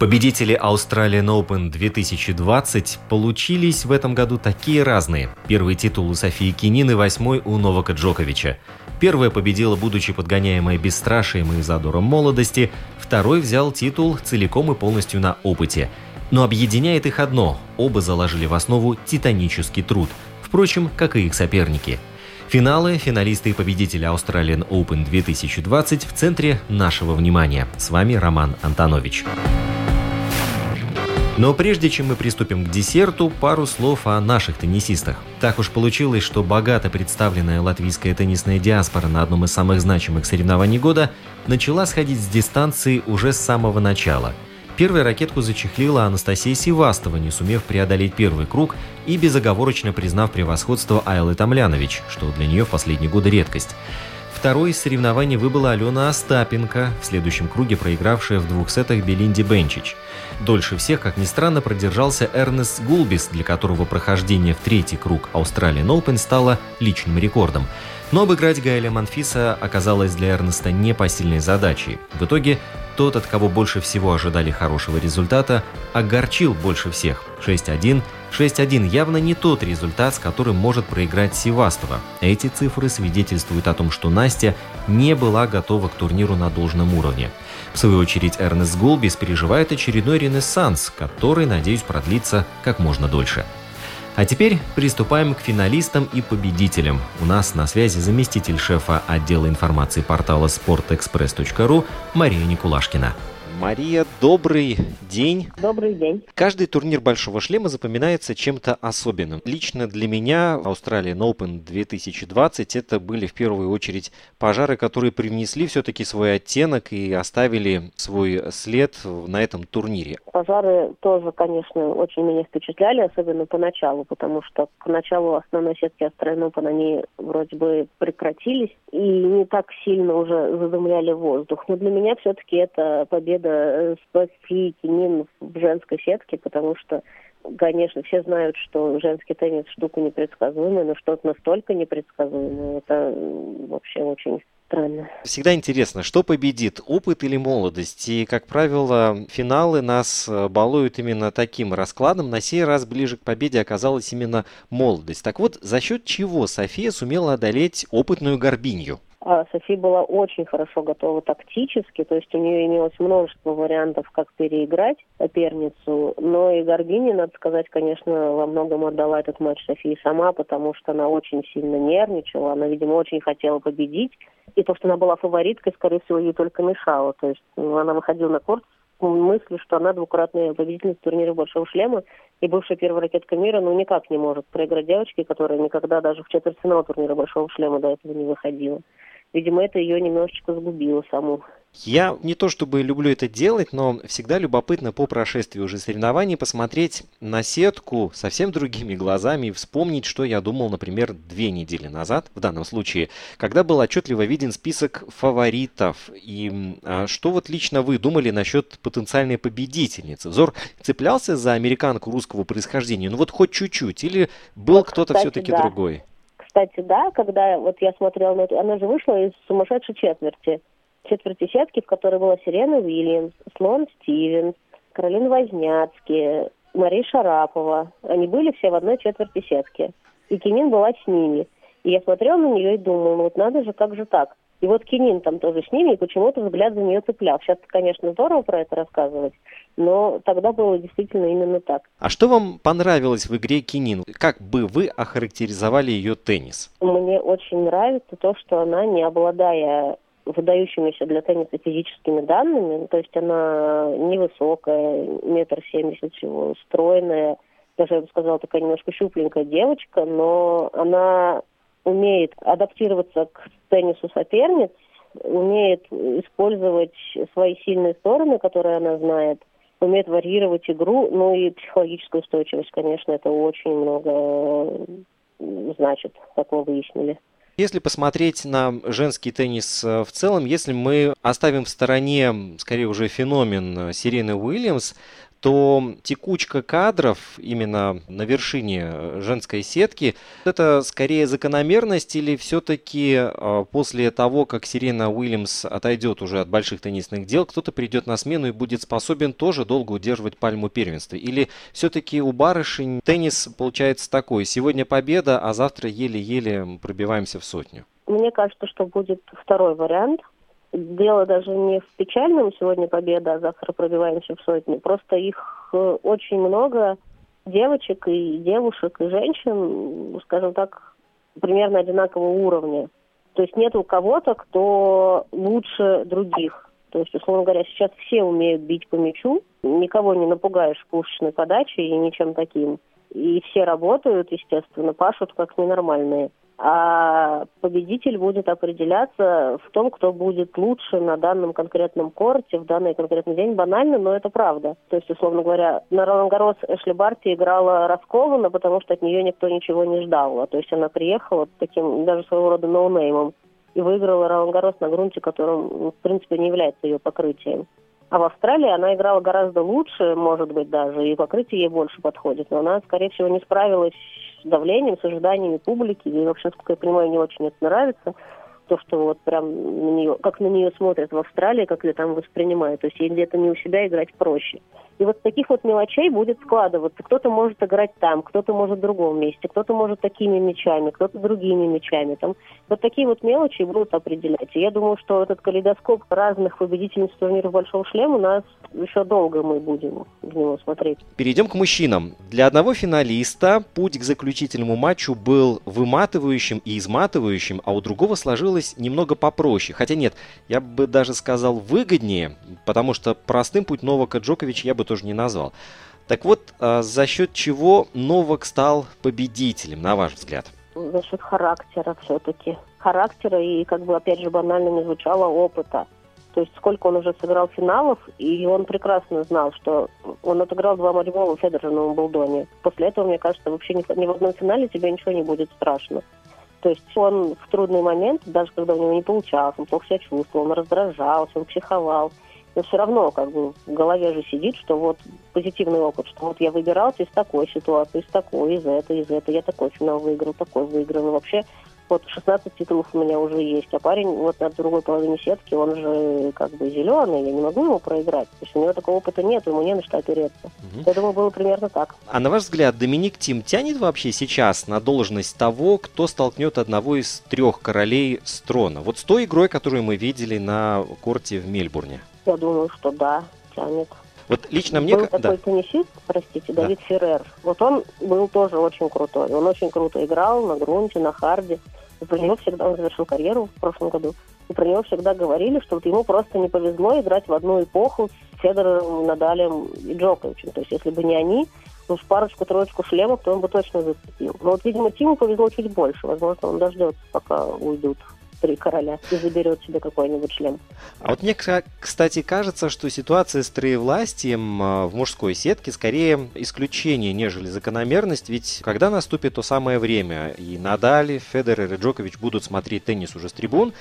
Победители Australian Open 2020 получились в этом году такие разные. Первый титул у Софии Кинин и восьмой у Новака Джоковича. Первая победила, будучи подгоняемой бесстрашием и задором молодости, второй взял титул целиком и полностью на опыте. Но объединяет их одно – оба заложили в основу титанический труд. Впрочем, как и их соперники – Финалы, финалисты и победители Australian Open 2020 в центре нашего внимания. С вами Роман Антонович. Но прежде чем мы приступим к десерту, пару слов о наших теннисистах. Так уж получилось, что богато представленная латвийская теннисная диаспора на одном из самых значимых соревнований года начала сходить с дистанции уже с самого начала. Первую ракетку зачехлила Анастасия Севастова, не сумев преодолеть первый круг и безоговорочно признав превосходство Айлы Тамлянович, что для нее в последние годы редкость. Второй из соревнований выбыла Алена Остапенко, в следующем круге проигравшая в двух сетах Белинди Бенчич. Дольше всех, как ни странно, продержался Эрнест Гулбис, для которого прохождение в третий круг Australian Open стало личным рекордом. Но обыграть Гаэля Манфиса оказалось для Эрнеста непосильной задачей. В итоге тот, от кого больше всего ожидали хорошего результата, огорчил больше всех. 6-1. 6-1 явно не тот результат, с которым может проиграть Севастова. Эти цифры свидетельствуют о том, что Настя не была готова к турниру на должном уровне. В свою очередь Эрнест Голбис переживает очередной ренессанс, который, надеюсь, продлится как можно дольше. А теперь приступаем к финалистам и победителям. У нас на связи заместитель шефа отдела информации портала sportexpress.ru Мария Никулашкина. Мария, добрый день. Добрый день. Каждый турнир Большого Шлема запоминается чем-то особенным. Лично для меня Australian Open 2020 это были в первую очередь пожары, которые привнесли все-таки свой оттенок и оставили свой след на этом турнире. Пожары тоже, конечно, очень меня впечатляли, особенно поначалу, потому что к началу основной сетки Australian Open они вроде бы прекратились и не так сильно уже задымляли воздух. Но для меня все-таки это победа э, спасли Кенин в женской сетке, потому что, конечно, все знают, что женский теннис штука непредсказуемая, но что-то настолько непредсказуемое, это вообще очень странно. Всегда интересно, что победит, опыт или молодость? И, как правило, финалы нас э, балуют именно таким раскладом. На сей раз ближе к победе оказалась именно молодость. Так вот, за счет чего София сумела одолеть опытную Горбинью? А Софи была очень хорошо готова тактически, то есть у нее имелось множество вариантов, как переиграть соперницу, но и Горбини, надо сказать, конечно, во многом отдала этот матч Софии сама, потому что она очень сильно нервничала, она, видимо, очень хотела победить, и то, что она была фавориткой, скорее всего, ей только мешало, то есть ну, она выходила на корт с мыслью, что она двукратная победительница турнира Большого шлема и бывшая первая ракетка мира, ну, никак не может проиграть девочке, которая никогда даже в четвертьфинал турнира Большого шлема до этого не выходила видимо, это ее немножечко сгубило саму. Я не то чтобы люблю это делать, но всегда любопытно по прошествии уже соревнований посмотреть на сетку совсем другими глазами и вспомнить, что я думал, например, две недели назад, в данном случае, когда был отчетливо виден список фаворитов. И а, что вот лично вы думали насчет потенциальной победительницы? Взор цеплялся за американку русского происхождения, ну вот хоть чуть-чуть, или был вот, кто-то все-таки да. другой? Кстати, да, когда вот я смотрела на эту, она же вышла из сумасшедшей четверти. Четверти сетки, в которой была Сирена Уильямс, Слон Стивенс, Каролина Возняцкий, Мария Шарапова. Они были все в одной четверти сетки. И Кенин была с ними. И я смотрела на нее и думала, ну вот надо же, как же так? И вот Кенин там тоже с ними, и почему-то взгляд за нее цеплял. Сейчас, конечно, здорово про это рассказывать, Но тогда было действительно именно так. А что вам понравилось в игре Кинин? Как бы вы охарактеризовали ее теннис? Мне очень нравится то, что она, не обладая выдающимися для тенниса физическими данными, то есть она невысокая, метр семьдесят всего, стройная, даже, я бы сказала, такая немножко щупленькая девочка, но она умеет адаптироваться к теннису соперниц, умеет использовать свои сильные стороны, которые она знает, умеет варьировать игру, ну и психологическая устойчивость, конечно, это очень много значит, как мы выяснили. Если посмотреть на женский теннис э, в целом, если мы оставим в стороне, скорее уже феномен Сирены Уильямс, то текучка кадров именно на вершине женской сетки, это скорее закономерность или все-таки а, после того, как Сирена Уильямс отойдет уже от больших теннисных дел, кто-то придет на смену и будет способен тоже долго удерживать пальму первенства? Или все-таки у барышень теннис получается такой, сегодня победа, а завтра еле-еле пробиваемся в сотню? Мне кажется, что будет второй вариант – дело даже не в печальном сегодня победа, а завтра пробиваемся в сотни. Просто их э, очень много девочек и девушек и женщин, скажем так, примерно одинакового уровня. То есть нет у кого-то, кто лучше других. То есть, условно говоря, сейчас все умеют бить по мячу, никого не напугаешь пушечной подачей и ничем таким. И все работают, естественно, пашут как ненормальные а победитель будет определяться в том, кто будет лучше на данном конкретном корте, в данный конкретный день. Банально, но это правда. То есть, условно говоря, на Ролан Гарос Эшли Барти играла раскованно, потому что от нее никто ничего не ждал. То есть она приехала таким даже своего рода ноунеймом и выиграла Ролан Гарос на грунте, которым, в принципе, не является ее покрытием. А в Австралии она играла гораздо лучше, может быть, даже, и покрытие ей больше подходит. Но она, скорее всего, не справилась давлением, с ожиданиями публики. И вообще, насколько я понимаю, не очень это нравится. То, что вот прям на нее, как на нее смотрят в Австралии, как ее там воспринимают. То есть ей где-то не у себя играть проще. И вот таких вот мелочей будет складываться. Кто-то может играть там, кто-то может в другом месте, кто-то может такими мячами, кто-то другими мячами. Там вот такие вот мелочи будут определять. И я думаю, что этот калейдоскоп разных победительниц турниров Большого Шлема нас еще долго мы будем в него смотреть. Перейдем к мужчинам. Для одного финалиста путь к заключительному матчу был выматывающим и изматывающим, а у другого сложилось немного попроще. Хотя нет, я бы даже сказал выгоднее, потому что простым путь Новака Джокович я бы тоже не назвал. Так вот, а, за счет чего Новак стал победителем, на ваш взгляд? За счет характера все-таки. Характера и, как бы, опять же, банально не звучало, опыта. То есть сколько он уже сыграл финалов, и он прекрасно знал, что он отыграл два матчбола Федерера на Умблдоне. После этого, мне кажется, вообще ни в одном финале тебе ничего не будет страшно. То есть он в трудный момент, даже когда у него не получалось, он плохо себя чувствовал, он раздражался, он психовал, но все равно как бы в голове же сидит, что вот позитивный опыт, что вот я выбирался из такой ситуации, из такой, из этой, из этой, я такой финал выиграл, такой выиграл. И вообще вот 16 титулов у меня уже есть, а парень вот на другой половине сетки, он же как бы зеленый, я не могу ему проиграть. То есть у него такого опыта нет, ему не на что опереться. Угу. Я думаю, было примерно так. А на ваш взгляд, Доминик Тим тянет вообще сейчас на должность того, кто столкнет одного из трех королей с трона? Вот с той игрой, которую мы видели на корте в Мельбурне. Я думаю, что да, тянет. Вот лично мне... Был такой да. теннисист, простите, Давид да. Феррер. Вот он был тоже очень крутой. Он очень круто играл на грунте, на харде. И про него всегда, он завершил карьеру в прошлом году, и про него всегда говорили, что вот ему просто не повезло играть в одну эпоху с Федором, Надалем и Джоковичем. То есть если бы не они, ну, в парочку-троечку шлемов, то он бы точно зацепил. Но вот, видимо, Тиму повезло чуть больше. Возможно, он дождется, пока уйдут три короля и заберет себе какой-нибудь член. А вот мне, кстати, кажется, что ситуация с троевластием а, в мужской сетке скорее исключение, нежели закономерность, ведь когда наступит то самое время, и Надали, Федерер и Джокович будут смотреть теннис уже с трибун,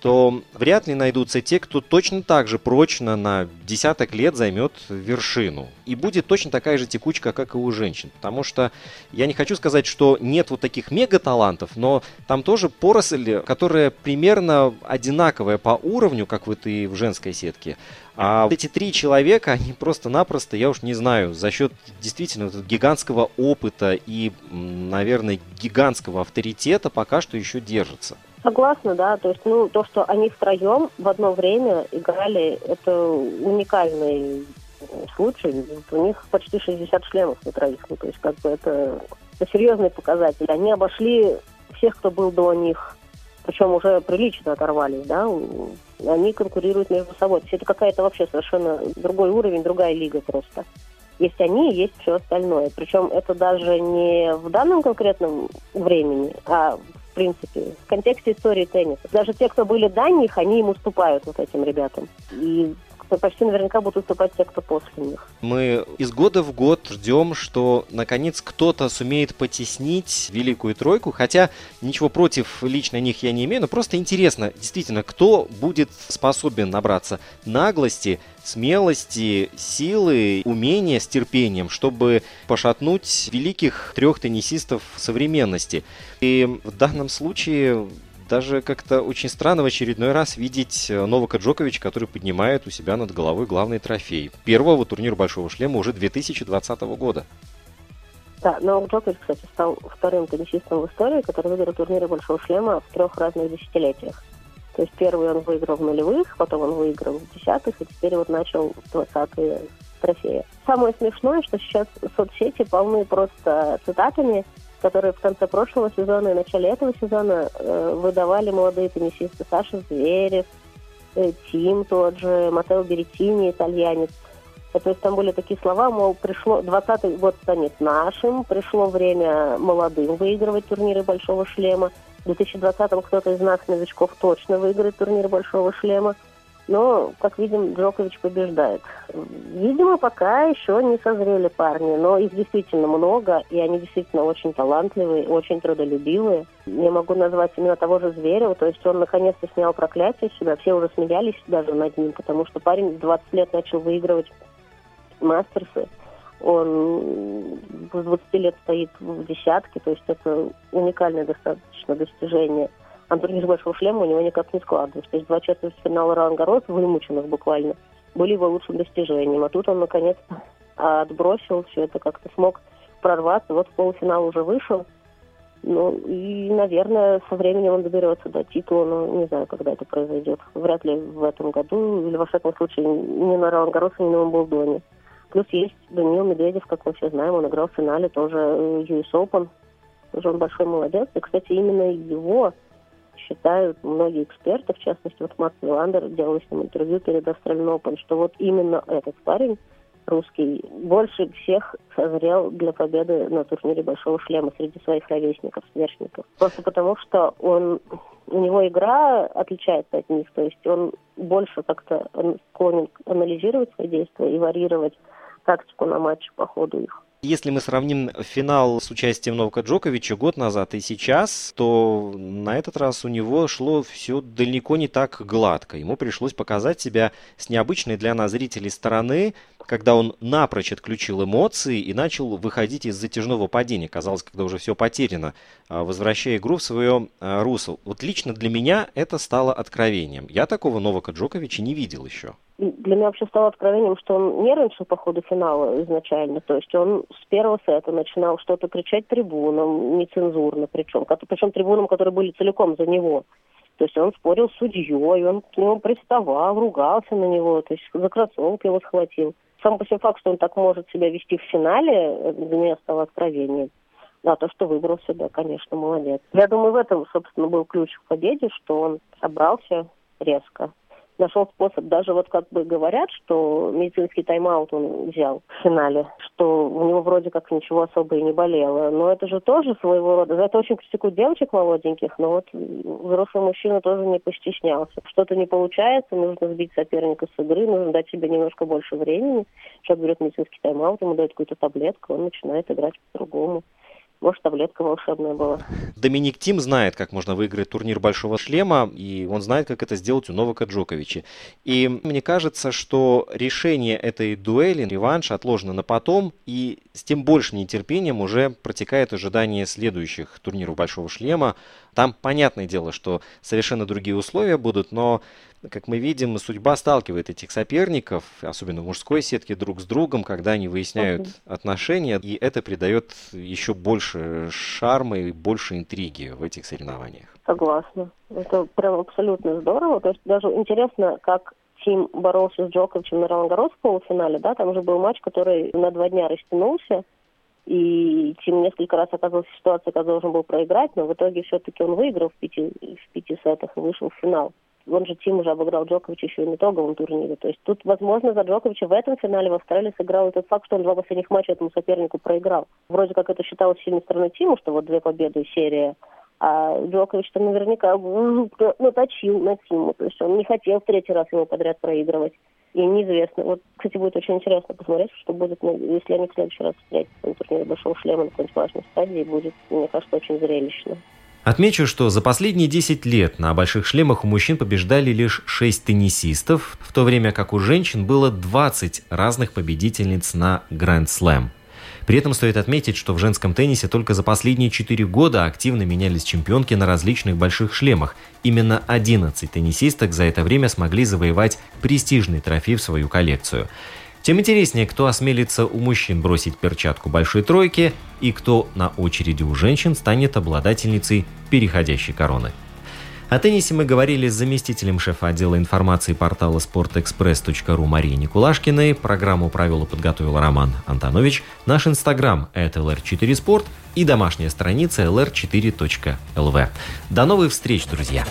то вряд ли найдутся те, кто точно так же прочно на десяток лет займет вершину. И будет точно такая же текучка, как и у женщин. Потому что я не хочу сказать, что нет вот таких мега-талантов, но там тоже поросль, которая примерно одинаковая по уровню, как вот и в женской сетке. А вот эти три человека, они просто-напросто, я уж не знаю, за счет действительно вот гигантского опыта и, наверное, гигантского авторитета пока что еще держатся. Согласна, да. То есть, ну, то, что они втроем в одно время играли, это уникальный случай. У них почти 60 шлемов на троих. Ну, то есть, как бы это, это серьезный показатель. Они обошли всех, кто был до них, причем уже прилично оторвались, да, они конкурируют между собой. То есть это какая-то вообще совершенно другой уровень, другая лига просто. Есть они, есть все остальное. Причем это даже не в данном конкретном времени, а принципе, в контексте истории тенниса. Даже те, кто были до них, они им уступают вот этим ребятам. И почти наверняка будут уступать те, кто после них. Мы из года в год ждем, что наконец кто-то сумеет потеснить Великую Тройку, хотя ничего против лично них я не имею, но просто интересно, действительно, кто будет способен набраться наглости, смелости, силы, умения с терпением, чтобы пошатнуть великих трех теннисистов современности. И в данном случае даже как-то очень странно в очередной раз видеть э, Новака Джоковича, который поднимает у себя над головой главный трофей первого турнира Большого Шлема уже 2020 года. Да, Новак Джокович, кстати, стал вторым теннисистом в истории, который выиграл турниры Большого Шлема в трех разных десятилетиях. То есть первый он выиграл в нулевых, потом он выиграл в десятых, и теперь вот начал двадцатые трофеи. Самое смешное, что сейчас соцсети полны просто цитатами которые в конце прошлого сезона и начале этого сезона э, выдавали молодые теннисисты. Саша Зверев, э, Тим тот же, Матео Беретини, итальянец. Э, то есть там были такие слова, мол, пришло, 20-й год станет нашим, пришло время молодым выигрывать турниры Большого Шлема. В 2020-м кто-то из нас, новичков, точно выиграет турнир Большого Шлема. Но, как видим, Джокович побеждает. Видимо, пока еще не созрели парни, но их действительно много, и они действительно очень талантливые, очень трудолюбивые. Я могу назвать именно того же Зверева, то есть он наконец-то снял проклятие сюда, все уже смеялись даже над ним, потому что парень в 20 лет начал выигрывать мастерсы. Он с 20 лет стоит в десятке, то есть это уникальное достаточно достижение – а других большого шлема у него никак не складывалось. То есть два четвертьфинала Ран-Гарос, вымученных буквально, были его лучшим достижением. А тут он, наконец-то, отбросил все это, как-то смог прорваться. Вот в полуфинал уже вышел. Ну, и, наверное, со временем он доберется до титула, но не знаю, когда это произойдет. Вряд ли в этом году, или, во всяком случае, не на Ролан Гарросе, ни на Умблдоне. Плюс есть Даниил Медведев, как мы все знаем, он играл в финале тоже US Open. Тоже он большой молодец. И, кстати, именно его считают многие эксперты, в частности, вот Макс Виландер делал с ним интервью перед Australian Open, что вот именно этот парень русский больше всех созрел для победы на турнире Большого Шлема среди своих ровесников, сверстников. Просто потому, что он, у него игра отличается от них, то есть он больше как-то склонен анализировать свои действия и варьировать тактику на матч по ходу их. Если мы сравним финал с участием Новака Джоковича год назад и сейчас, то на этот раз у него шло все далеко не так гладко. Ему пришлось показать себя с необычной для нас зрителей стороны, когда он напрочь отключил эмоции и начал выходить из затяжного падения. Казалось, когда уже все потеряно, а, возвращая игру в свое а, русло. Вот лично для меня это стало откровением. Я такого Новака Джоковича не видел еще для меня вообще стало откровением, что он нервничал по ходу финала изначально. То есть он с первого сета начинал что-то кричать трибунам, нецензурно причем. Причем трибунам, которые были целиком за него. То есть он спорил с судьей, он к нему приставал, ругался на него, то есть за кроссовки его схватил. Сам по себе факт, что он так может себя вести в финале, для меня стало откровением. Да, то, что выбрался, да, конечно, молодец. Я думаю, в этом, собственно, был ключ к победе, что он собрался резко, нашел способ. Даже вот как бы говорят, что медицинский тайм-аут он взял в финале, что у него вроде как ничего особо и не болело. Но это же тоже своего рода. За это очень критикуют девочек молоденьких, но вот взрослый мужчина тоже не постеснялся. Что-то не получается, нужно сбить соперника с игры, нужно дать себе немножко больше времени. Человек берет медицинский тайм-аут, ему дают какую-то таблетку, он начинает играть по-другому. Может, таблетка волшебная была. Доминик Тим знает, как можно выиграть турнир Большого Шлема, и он знает, как это сделать у Новака Джоковича. И мне кажется, что решение этой дуэли, реванш, отложено на потом, и с тем большим нетерпением уже протекает ожидание следующих турниров Большого Шлема. Там, понятное дело, что совершенно другие условия будут, но как мы видим, судьба сталкивает этих соперников, особенно в мужской сетке, друг с другом, когда они выясняют okay. отношения, и это придает еще больше шарма и больше интриги в этих соревнованиях. Согласна. Это прям абсолютно здорово. То есть даже интересно, как Тим боролся с Джоковичем на Ролангарос в полуфинале, да, там уже был матч, который на два дня растянулся, и Тим несколько раз оказался в ситуации, когда должен был проиграть, но в итоге все-таки он выиграл в пяти, в пяти сетах и вышел в финал. Он же Тим уже обыграл Джоковича еще и на итоговом турнире. То есть тут, возможно, за Джоковича в этом финале в Австралии сыграл этот факт, что он два последних матча этому сопернику проиграл. Вроде как это считалось сильной стороной Тиму, что вот две победы и серия. А Джокович-то наверняка ну, наточил на Тиму. То есть он не хотел в третий раз ему подряд проигрывать. И неизвестно. Вот, кстати, будет очень интересно посмотреть, что будет, если они в следующий раз встретятся на турнире Большого Шлема на какой-нибудь важной стадии. Будет, мне кажется, очень зрелищно. Отмечу, что за последние 10 лет на больших шлемах у мужчин побеждали лишь 6 теннисистов, в то время как у женщин было 20 разных победительниц на Гранд Слэм. При этом стоит отметить, что в женском теннисе только за последние 4 года активно менялись чемпионки на различных больших шлемах. Именно 11 теннисисток за это время смогли завоевать престижный трофей в свою коллекцию. Тем интереснее, кто осмелится у мужчин бросить перчатку большой тройки и кто на очереди у женщин станет обладательницей переходящей короны. О теннисе мы говорили с заместителем шефа отдела информации портала sportexpress.ru Марией Никулашкиной. Программу правила подготовил Роман Антонович. Наш инстаграм – это lr4sport и домашняя страница lr4.lv. До новых встреч, друзья!